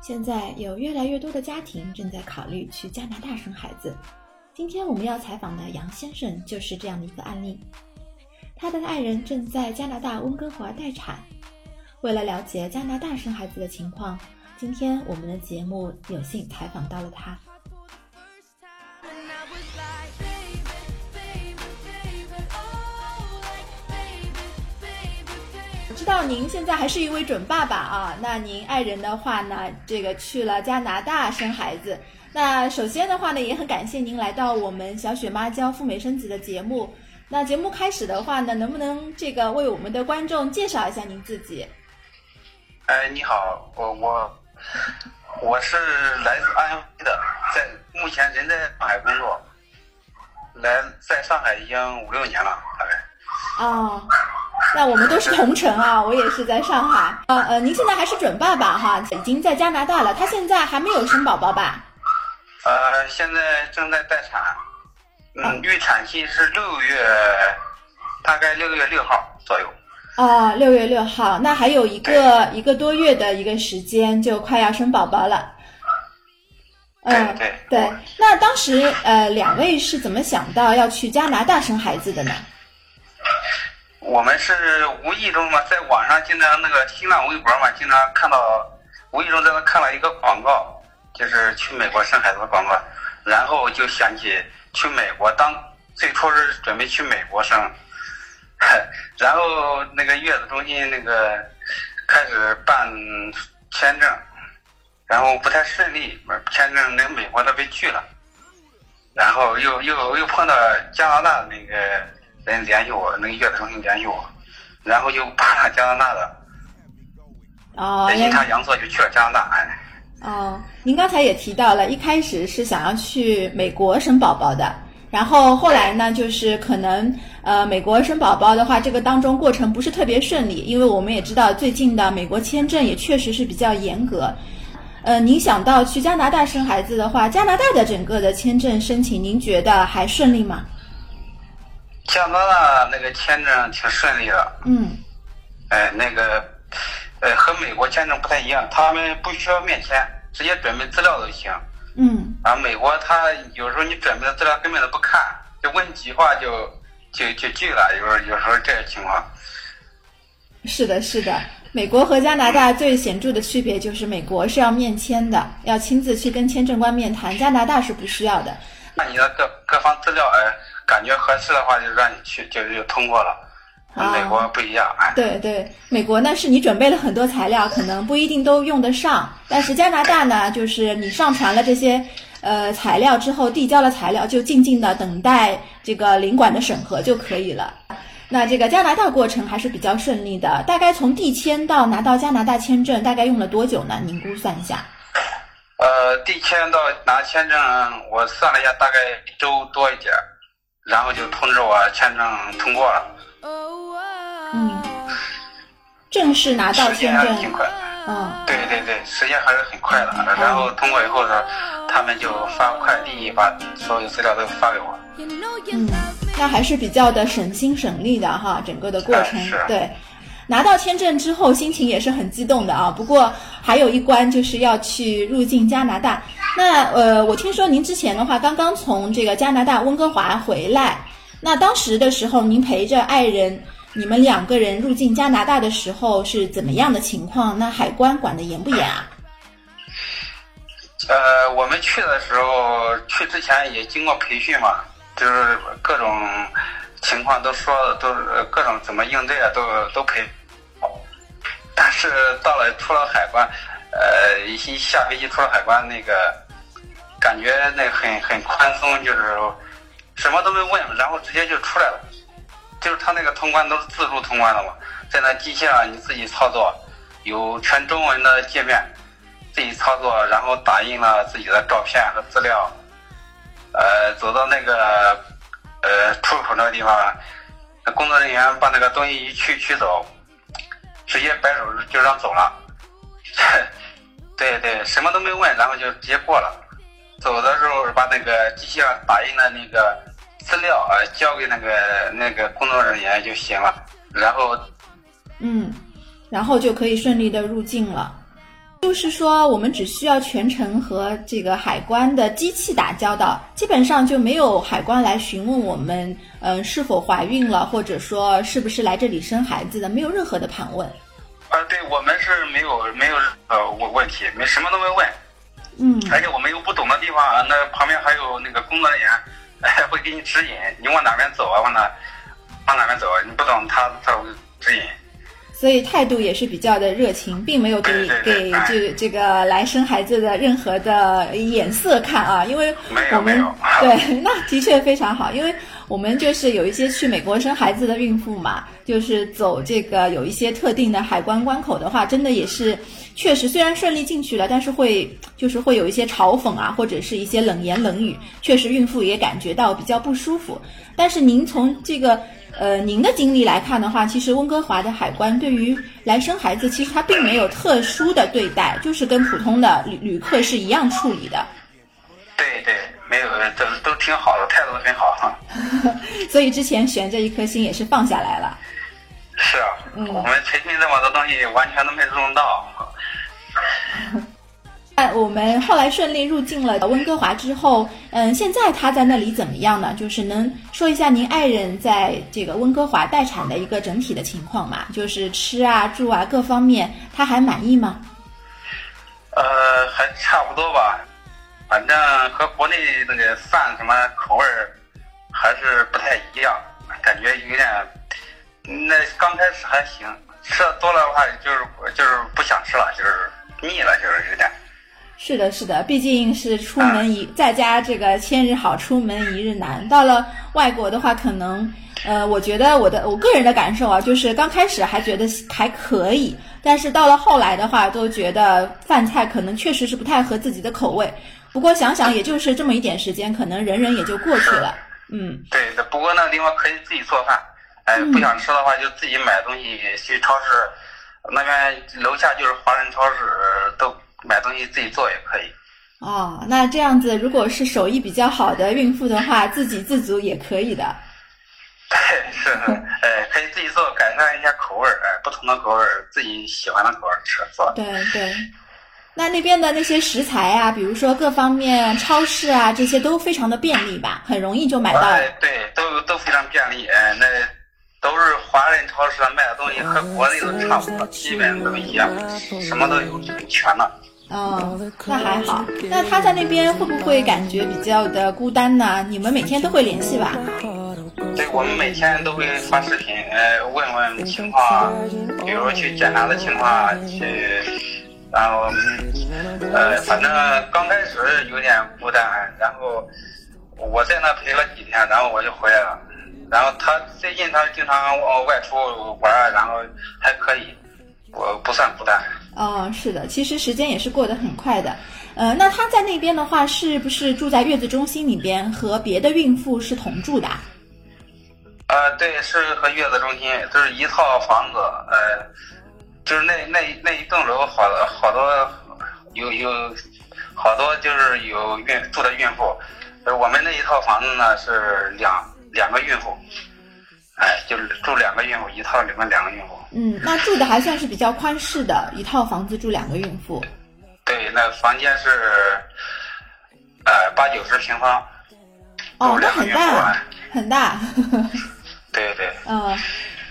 现在有越来越多的家庭正在考虑去加拿大生孩子。今天我们要采访的杨先生就是这样的一个案例。他的爱人正在加拿大温哥华待产。为了了解加拿大生孩子的情况，今天我们的节目有幸采访到了他。知道您现在还是一位准爸爸啊，那您爱人的话呢，这个去了加拿大生孩子。那首先的话呢，也很感谢您来到我们小雪妈教赴美生子的节目。那节目开始的话呢，能不能这个为我们的观众介绍一下您自己？哎，你好，我我我是来自安徽的，在目前人在上海工作，来在上海已经五六年了，大概。哦，那我们都是同城啊，我也是在上海。呃呃，您现在还是准爸爸哈，已经在加拿大了。他现在还没有生宝宝吧？呃，现在正在待产，嗯，预产期是六月，大概六月六号左右。哦，六月六号，那还有一个一个多月的一个时间，就快要生宝宝了。嗯，对对。那当时呃，两位是怎么想到要去加拿大生孩子的呢？我们是无意中嘛，在网上经常那个新浪微博嘛，经常看到，无意中在那看了一个广告，就是去美国生孩子的广告，然后就想起去美国当，最初是准备去美国生，然后那个月子中心那个开始办签证，然后不太顺利，签证那美国那边拒了，然后又又又碰到加拿大那个人联系我，那个月子中心联系我，然后就爬上加拿大的，哦，阴差阳错就去了加拿大。哎，哦，您刚才也提到了，一开始是想要去美国生宝宝的，然后后来呢，就是可能呃，美国生宝宝的话，这个当中过程不是特别顺利，因为我们也知道最近的美国签证也确实是比较严格。呃，您想到去加拿大生孩子的话，加拿大的整个的签证申请，您觉得还顺利吗？加拿大那个签证挺顺利的，嗯，哎，那个呃和美国签证不太一样，他们不需要面签，直接准备资料都行。嗯，啊，美国他有时候你准备的资料根本都不看，就问几句话就就就拒了，有时候有时候这个情况。是的，是的。美国和加拿大最显著的区别就是，美国是要面签的，要亲自去跟签证官面谈，加拿大是不需要的。那你的各各方资料，哎，感觉合适的话，就让你去，就就通过了。啊美国不一样，哎，对对，美国呢是你准备了很多材料，可能不一定都用得上，但是加拿大呢，就是你上传了这些呃材料之后，递交了材料，就静静的等待这个领馆的审核就可以了。那这个加拿大过程还是比较顺利的，大概从递签到拿到加拿大签证，大概用了多久呢？您估算一下。呃，递签到拿签证，我算了一下，大概一周多一点儿，然后就通知我签证通过了，Oh, 嗯，正式拿到时间签证，还是挺快。嗯，对对对，时间还是很快的。然后通过以后呢，他们就发快递，把所有资料都发给我。嗯那还是比较的省心省力的哈，整个的过程哎是对。拿到签证之后，心情也是很激动的啊。不过还有一关就是要去入境加拿大。那呃，我听说您之前的话刚刚从这个加拿大温哥华回来，那当时的时候您陪着爱人，你们两个人入境加拿大的时候是怎么样的情况？那海关管得严不严啊？呃，我们去的时候，去之前也经过培训嘛，就是各种情况都说，都呃各种怎么应对啊，都都培。是到了出了海关，呃，一下飞机出了海关，那个感觉那很很宽松，就是什么都没问，然后直接就出来了。就是他那个通关都是自助通关的嘛，在那机器上你自己操作，有全中文的界面，自己操作，然后打印了自己的照片和资料，呃，走到那个呃出口那个地方，那工作人员把那个东西一取取走，直接摆手就让走了。对对，什么都没问，然后就直接过了。走的时候把那个机器上打印的那个资料啊交给那个那个工作人员就行了，然后嗯，然后就可以顺利的入境了。就是说，我们只需要全程和这个海关的机器打交道，基本上就没有海关来询问我们，嗯、是否怀孕了，或者说是不是来这里生孩子的，没有任何的盘问。啊，对我们是没有没有呃问问题，没什么都没问，嗯，而且我们有不懂的地方，啊那旁边还有那个工作人员，哎，会给你指引，你往哪边走啊，往哪往哪边走啊，你不懂他他会指引。所以态度也是比较的热情，并没有给给哎。这这个来生孩子的任何的眼色看啊，因为没有我们没有。对 那的确非常好，因为我们就是有一些去美国生孩子的孕妇嘛，就是走这个有一些特定的海关关口的话，真的也是确实虽然顺利进去了，但是会就是会有一些嘲讽啊，或者是一些冷言冷语，确实孕妇也感觉到比较不舒服。但是您从这个呃您的经历来看的话，其实温哥华的海关对于来生孩子，其实他并没有特殊的对待，就是跟普通的旅旅客是一样处理的。对对，没有，都都挺好的，态度很好。所以之前悬着一颗心也是放下来了。是啊，嗯我们培训这么多东西，完全都没用到。那我们后来顺利入境了温哥华之后，嗯，现在他在那里怎么样呢？就是能说一下您爱人在这个温哥华待产的一个整体的情况吗？就是吃啊、住啊各方面，他还满意吗？呃，还差不多吧，反正和国内那个饭什么口味儿还是不太一样，感觉有点。那刚开始还行，吃的多了的话，就是就是不想吃了，就是腻了，就是有点。是的，是的，毕竟是出门一在家这个千日好，出门一日难。到了外国的话，可能呃，我觉得我的我个人的感受啊，就是刚开始还觉得还可以，但是到了后来的话，都觉得饭菜可能确实是不太合自己的口味。不过想想，也就是这么一点时间，可能忍忍也就过去了。嗯，对，不过那个地方可以自己做饭，哎、不想吃的话就自己买东西去超市，那边楼下就是华人超市，都买东西自己做也可以。哦，那这样子，如果是手艺比较好的孕妇的话，自给自足也可以的。对，是的，哎，可以自己做，改善一下口味儿，哎，不同的口味儿，自己喜欢的口味儿吃是吧。对对，那那边的那些食材啊，比如说各方面超市啊，这些都非常的便利吧，很容易就买到。哎，对，都都非常便利，哎，那都是华人超市卖的东西和国内都差不多，基本都一样，什么都有，很全了。哦，那还好。那他在那边会不会感觉比较的孤单呢？你们每天都会联系吧？对，我们每天都会发视频，呃，问问情况，比如去检查的情况，去，然后，嗯呃，反正刚开始有点孤单，然后我在那陪了几天，然后我就回来了。然后他最近他经常呃外出玩儿，然后还可以，我不算孤单。哦，是的，其实时间也是过得很快的。呃，那他在那边的话，是不是住在月子中心里边，和别的孕妇是同住的啊？呃，对，是和月子中心，就是一套房子，呃，就是那那那一栋楼好好多有有好多就是有孕住的孕妇，呃，我们那一套房子呢是两两个孕妇，哎，就是住两个孕妇，一套里面两个孕妇。嗯，那住的还算是比较宽适的，一套房子住两个孕妇。对，那房间是呃八九十平方，哦那很大啊，很大。对对。嗯，呃，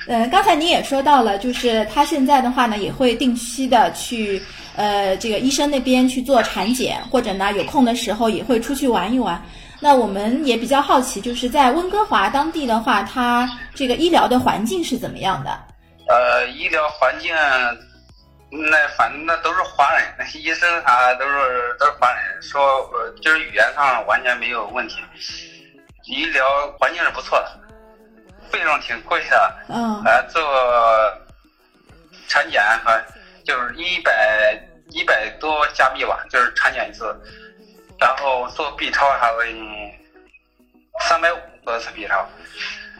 嗯刚才您也说到了，就是他现在的话呢，也会定期的去呃这个医生那边去做产检，或者呢有空的时候也会出去玩一玩。那我们也比较好奇，就是在温哥华当地的话，它这个医疗的环境是怎么样的？呃，医疗环境，那反正那都是华人，那医生啥都是都是华人，说就是语言上完全没有问题，医疗环境是不错的，费用挺贵的，嗯，呃，做产检和就是一百一百多加币吧，就是产检一次，然后做 B 超啥的，三百五做一次 B 超。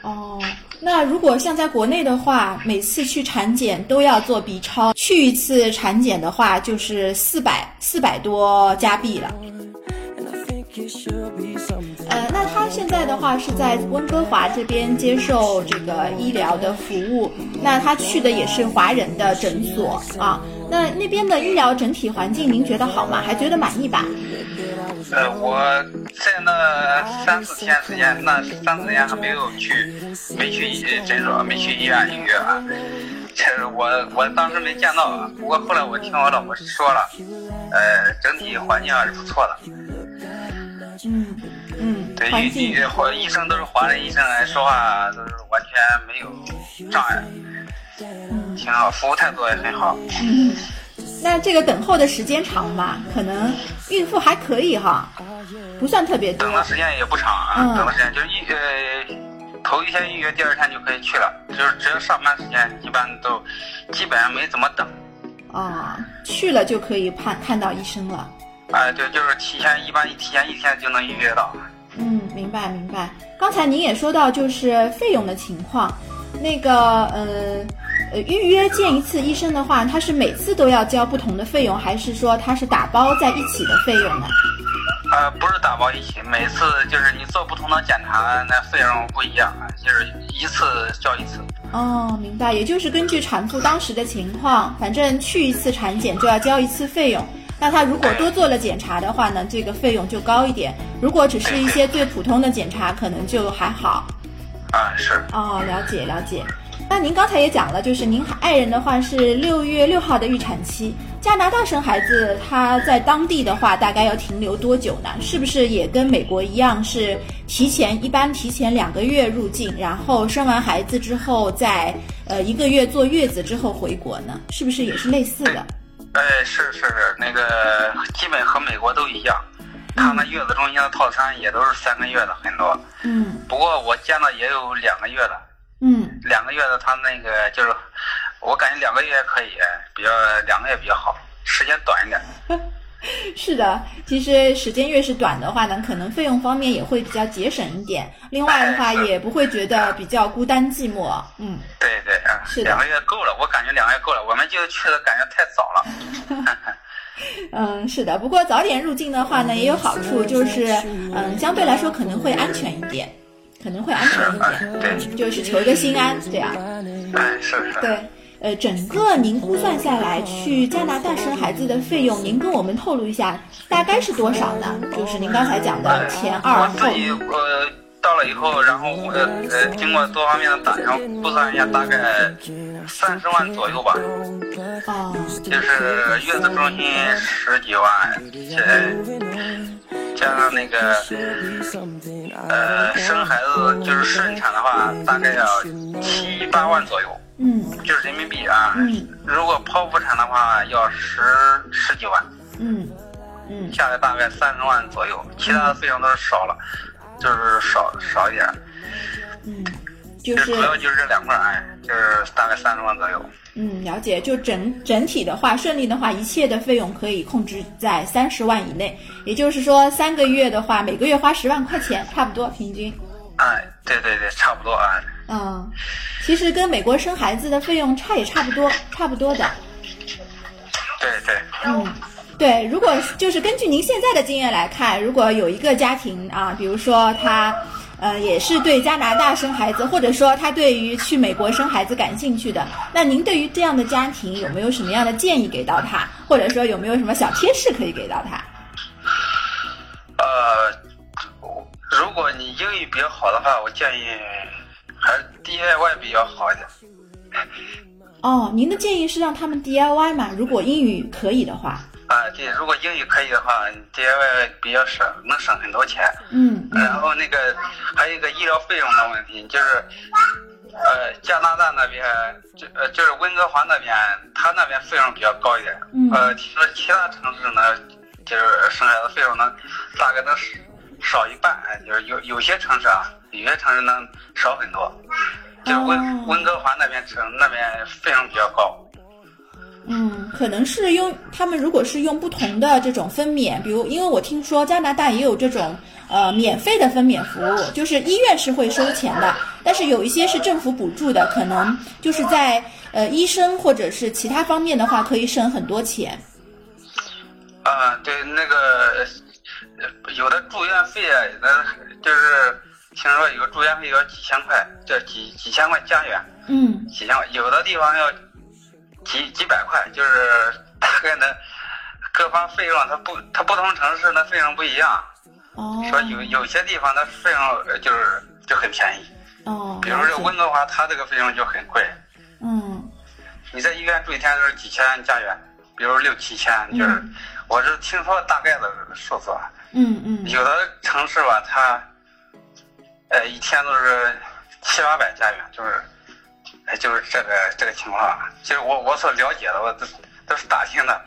哦，那如果像在国内的话，每次去产检都要做 B 超，去一次产检的话就是四百四百多加币了。现在的话是在温哥华这边接受这个医疗的服务，那他去的也是华人的诊所啊。那那边的医疗整体环境您觉得好吗？还觉得满意吧？呃，我在那三四天时间，那三四天还没有去，没去医诊所，没去医院预约啊。其实我我当时没见到啊，不过后来我听我老婆说了，呃，整体环境还是不错的。嗯嗯，对，环境医医华医生都是华人医生来，说话都是完全没有障碍，挺好，服务态度也很好。嗯，那这个等候的时间长吧？可能孕妇还可以哈，不算特别多等。的时间也不长啊，嗯等的时间就是一呃，头一天预约，第二天就可以去了，就是只要上班时间，一般都基本上没怎么等。啊，去了就可以看看到医生了。哎、对，就是提前，一般提前一天就能预约到。嗯，明白明白。刚才您也说到就是费用的情况，那个呃呃预约见一次医生的话，他是每次都要交不同的费用，还是说他是打包在一起的费用呢？呃，不是打包一起，每次就是你做不同的检查，那费用不一样，啊，就是一次交一次。哦，明白，也就是根据产妇当时的情况，反正去一次产检就要交一次费用。那他如果多做了检查的话呢，这个费用就高一点；如果只是一些最普通的检查，可能就还好。啊，是。哦，了解了解。那您刚才也讲了，就是您爱人的话是六月六号的预产期，加拿大生孩子，他在当地的话大概要停留多久呢？是不是也跟美国一样，是提前一般提前两个月入境，然后生完孩子之后在呃一个月坐月子之后回国呢？是不是也是类似的？哎，是是是，那个基本和美国都一样，他们月子中心的套餐也都是三个月的很多。嗯不过我见到也有两个月的，嗯两个月的他那个就是，我感觉两个月可以，比较两个月比较好，时间短一点。是的，其实时间越是短的话呢，可能费用方面也会比较节省一点。另外的话，也不会觉得比较孤单寂寞。嗯。对对啊，是的两个月够了，我感觉两个月够了，我们就去的感觉太早了。嗯，是的，不过早点入境的话呢，也有好处，就是嗯，相对来说可能会安全一点，可能会安全一点，对，就是求一个心安，这样。哎，是是。对，呃，整个您估算下来去加拿大生孩子的费用，您跟我们透露一下，大概是多少呢？就是您刚才讲的前二后我自。己呃到了以后，然后我呃经过多方面的打听估算一下，大概三十万左右吧。哦，就是月子中心十几万，这加上那个呃生孩子就是顺产的话，大概要七八万左右，嗯就是人民币啊。嗯如果剖腹产的话，要十十几万，嗯嗯下来大概三十万左右，其他的费用都是少了，就是少少一点。嗯，就就是主要就是这两块儿，哎，就是大概三十万左右。嗯，了解。就整整体的话，顺利的话，一切的费用可以控制在三十万以内。也就是说，三个月的话，每个月花十万块钱，差不多平均。哎，对对对，差不多啊。嗯，其实跟美国生孩子的费用差也差不多，差不多的。对对，嗯，对，如果就是根据您现在的经验来看，如果有一个家庭啊，比如说他，呃，也是对加拿大生孩子，或者说他对于去美国生孩子感兴趣的，那您对于这样的家庭有没有什么样的建议给到他，或者说有没有什么小贴士可以给到他？呃，如果你英语比较好的话，我建议还是 DIY 比较好一点。哦，您的建议是让他们 DIY 嘛？如果英语可以的话，啊，对，如果英语可以的话，DIY 比较省，能省很多钱。嗯然后那个还有一个医疗费用的问题，就是呃加拿大那边就呃就是温哥华那边，他那边费用比较高一点。嗯呃，其实其他城市呢，就是生孩子费用呢大概能少一半，就是有有些城市啊，有些城市能少很多。就是温、哦温哥华那边城那边费用比较高。嗯，可能是用他们如果是用不同的这种分娩，比如因为我听说加拿大也有这种呃免费的分娩服务，就是医院是会收钱的，但是有一些是政府补助的，可能就是在呃医生或者是其他方面的话可以省很多钱。啊，对，那个呃有的住院费啊，那就是听说有住院费要几千块，这几几千块加元，嗯。几千块，有的地方要几几百块，就是大概呢各方费用，它不它不同城市的费用不一样。哦。说有有些地方的费用呃就是就很便宜，哦，比如这温哥华，它这个费用就很贵。嗯。你在医院住一天就是几千加元，比如六七千，就是、嗯。我是听说大概的数字啊。嗯嗯有的城市吧，它呃一天都是七八百加元，就是哎就是这个这个情况。其实我我所了解的，我都都是打听的，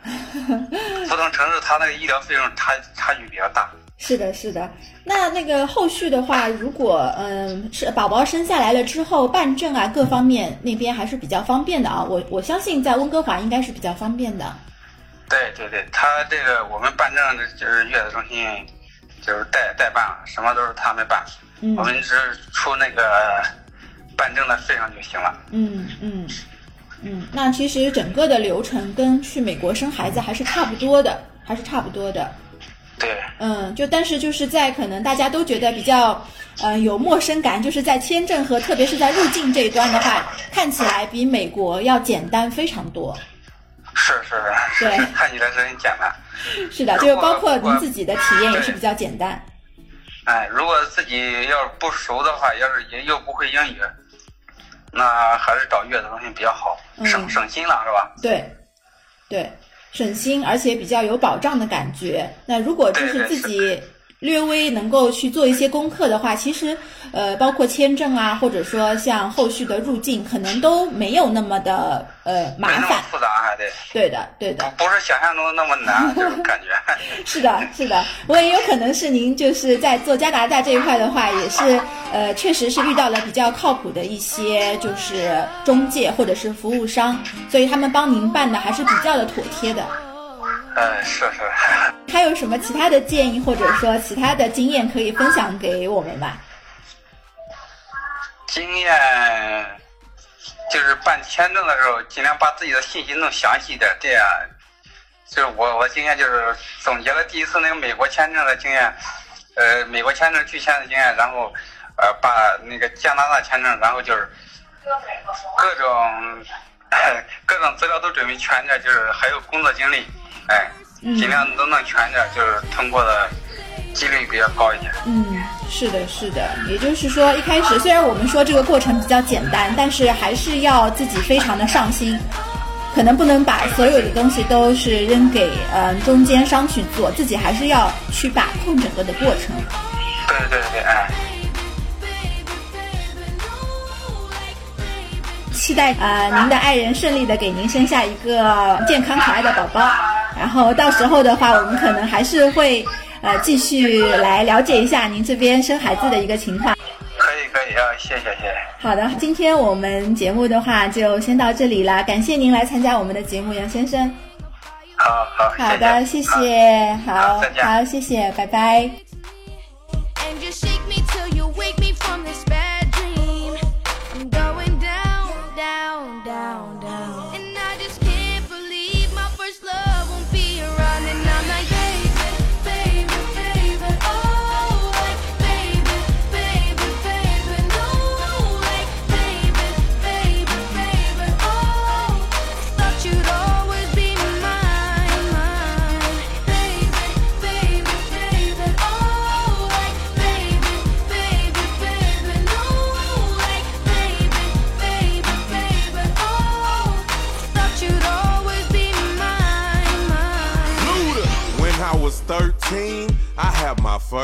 不同城市它那个医疗费用差差距比较大。是的，是的。那那个后续的话，如果嗯是宝宝生下来了之后办证啊，各方面那边还是比较方便的啊。我我相信在温哥华应该是比较方便的。对对对，他这个我们办证的就是月子中心，就是代代办了，什么都是他们办，嗯。我们只出那个办证的费用就行了。嗯嗯嗯。那其实整个的流程跟去美国生孩子还是差不多的，还是差不多的。对，嗯，就但是就是在可能大家都觉得比较，呃，有陌生感，就是在签证和特别是在入境这一端的话，看起来比美国要简单非常多。是是是，对 看起来是很简单。是的，就是包括您自己的体验也是比较简单。哎，如果自己要是不熟的话，要是也又不会英语，那还是找月子中心比较好，嗯省省心了，是吧？对，对，省心，而且比较有保障的感觉。那如果就是自己略微能够去做一些功课的话，其实呃，包括签证啊，或者说像后续的入境，可能都没有那么的呃麻烦。复杂，还得对的，对的。不不是想象中的那么难，感觉。是的，是的，我也有可能是您就是在做加拿大这一块的话，也是呃，确实是遇到了比较靠谱的一些就是中介或者是服务商，所以他们帮您办的还是比较的妥帖的。呃，是是。还有什么其他的建议或者说其他的经验可以分享给我们吗？经验就是办签证的时候，尽量把自己的信息弄详细一点，这样就是我我经验就是总结了第一次那个美国签证的经验，呃，美国签证拒签的经验，然后呃把那个加拿大签证，然后就是各种 各种资料都准备全点，就是还有工作经历，哎，嗯尽量都弄全点，就是通过的几率比较高一点。嗯，是的，是的，也就是说，一开始虽然我们说这个过程比较简单，但是还是要自己非常的上心，可能不能把所有的东西都是扔给呃中间商去做，自己还是要去把控整个的过程。对对对，哎。期待呃您的爱人顺利的给您生下一个健康可爱的宝宝，然后到时候的话，我们可能还是会呃继续来了解一下您这边生孩子的一个情况。可以可以啊，谢谢谢谢。好的，今天我们节目的话就先到这里了，感谢您来参加我们的节目，杨先生。好好，好的，谢好谢，好好，谢谢，拜拜。